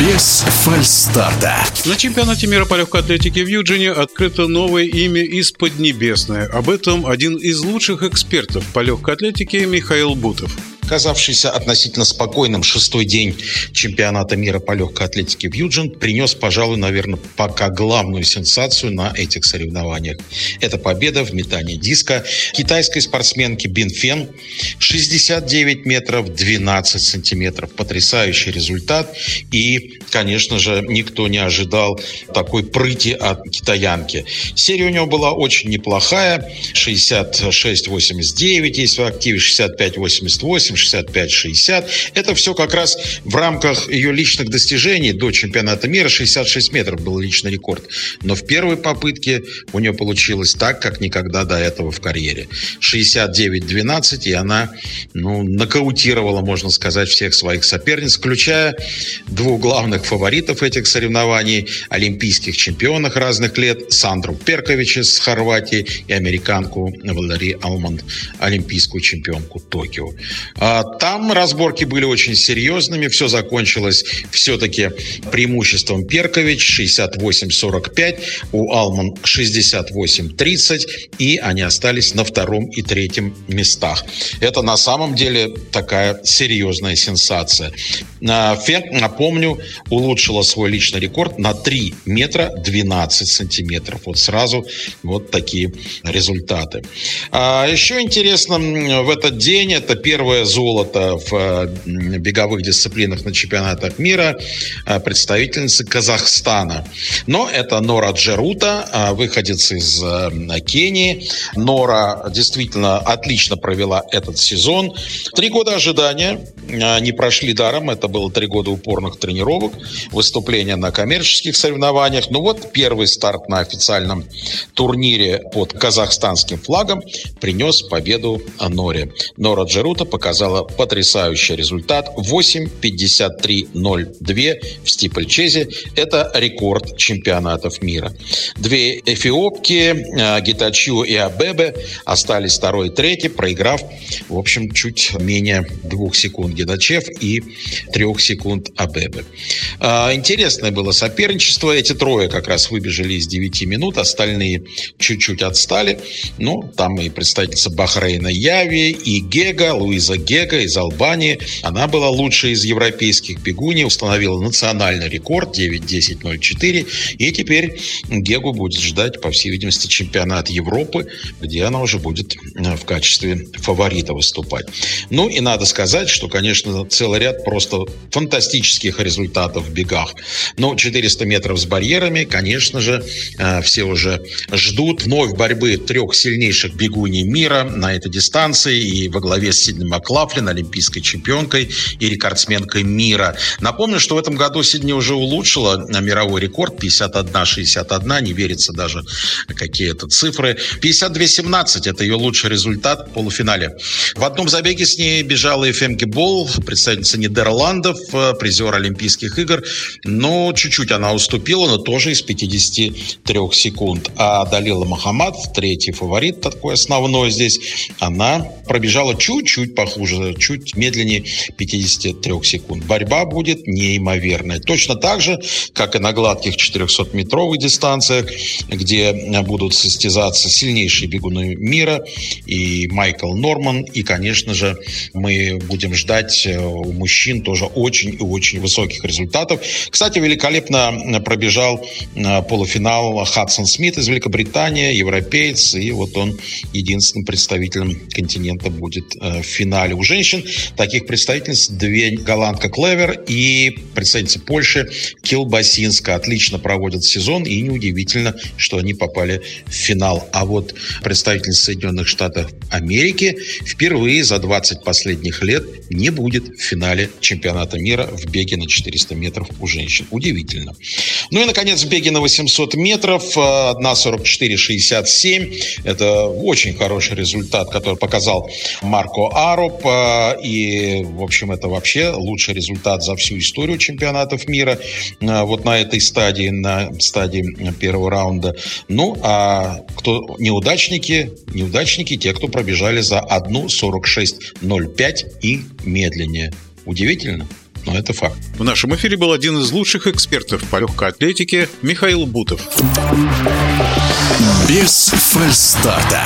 Без фальстарта. На чемпионате мира по легкой атлетике в Юджине открыто новое имя из Поднебесной. Об этом один из лучших экспертов по легкой атлетике Михаил Бутов. Казавшийся относительно спокойным шестой день чемпионата мира по легкой атлетике в Юджин принес, пожалуй, наверное, пока главную сенсацию на этих соревнованиях. Это победа в метании диска китайской спортсменки Бин Фен 69 метров 12 сантиметров. Потрясающий результат. И, конечно же, никто не ожидал такой прыти от китаянки. Серия у него была очень неплохая. 66-89, есть в активе 65-88, 65-60. Это все как раз в рамках ее личных достижений до чемпионата мира. 66 метров был личный рекорд. Но в первой попытке у нее получилось так, как никогда до этого в карьере. 69-12, и она ну, нокаутировала, можно сказать, всех своих соперниц, включая двух главных фаворитов этих соревнований, олимпийских чемпионов разных лет, Сандру Перковича с Хорватии и американку Валери Алман, олимпийскую чемпионку Токио. А, там разборки были очень серьезными. Все закончилось все-таки преимуществом Перкович 68-45, у Алман 68-30, и они остались на втором и третьем местах. Это на самом деле такая серьезная сенсация. А, Фен, напомню, улучшила свой личный рекорд на 3 метра 12 сантиметров. Вот сразу вот такие результаты. А еще интересно в этот день, это первое золото в э, беговых дисциплинах на чемпионатах мира э, представительницы Казахстана. Но это Нора Джерута, э, выходец из Кении. Нора действительно отлично провела этот сезон. Три года ожидания не прошли даром. Это было три года упорных тренировок, выступления на коммерческих соревнованиях. Ну вот первый старт на официальном турнире под казахстанским флагом принес победу Норе. Нора Джерута показала показала потрясающий результат 8.53.02 в стипльчезе. Это рекорд чемпионатов мира. Две эфиопки, э, Гитачу и Абебе, остались второй и третий, проиграв, в общем, чуть менее двух секунд Гитачев и трех секунд Абебе. Э, интересное было соперничество. Эти трое как раз выбежали из 9 минут, остальные чуть-чуть отстали. Ну, там и представительница Бахрейна Яви, и Гега, Луиза Гега, Гека из Албании. Она была лучшей из европейских бегуней, установила национальный рекорд 9.10.04. И теперь Гегу будет ждать, по всей видимости, чемпионат Европы, где она уже будет э, в качестве фаворита выступать. Ну и надо сказать, что, конечно, целый ряд просто фантастических результатов в бегах. Но 400 метров с барьерами, конечно же, э, все уже ждут вновь борьбы трех сильнейших бегуней мира на этой дистанции. И во главе с Сидни Маклафлин Маклин, олимпийской чемпионкой и рекордсменкой мира. Напомню, что в этом году Сидни уже улучшила мировой рекорд 51-61, не верится даже какие это цифры. 52-17 – это ее лучший результат в полуфинале. В одном забеге с ней бежала и Фемки Болл, представительница Нидерландов, призер Олимпийских игр. Но чуть-чуть она уступила, но тоже из 53 секунд. А Далила Махамад, третий фаворит такой основной здесь, она пробежала чуть-чуть похуже чуть медленнее 53 секунд. Борьба будет неимоверная. Точно так же, как и на гладких 400-метровых дистанциях, где будут состязаться сильнейшие бегуны мира и Майкл Норман. И, конечно же, мы будем ждать э, у мужчин тоже очень и очень высоких результатов. Кстати, великолепно пробежал э, полуфинал Хадсон Смит из Великобритании, европеец, и вот он единственным представителем континента будет э, в финале. Уже женщин. Таких представительниц две голландка Клевер и представительница Польши Килбасинска. Отлично проводят сезон, и неудивительно, что они попали в финал. А вот представительница Соединенных Штатов Америки впервые за 20 последних лет не будет в финале чемпионата мира в беге на 400 метров у женщин. Удивительно. Ну и, наконец, в беге на 800 метров 1.44.67. Это очень хороший результат, который показал Марко Аруп. а, и, в общем, это вообще лучший результат за всю историю чемпионатов мира а, вот на этой стадии, на стадии первого раунда. Ну, а кто неудачники? Неудачники те, кто пробежали за 1.46.05 и медленнее. Удивительно? Но это факт. В нашем эфире был один из лучших экспертов по легкой атлетике Михаил Бутов. Без фальстарта.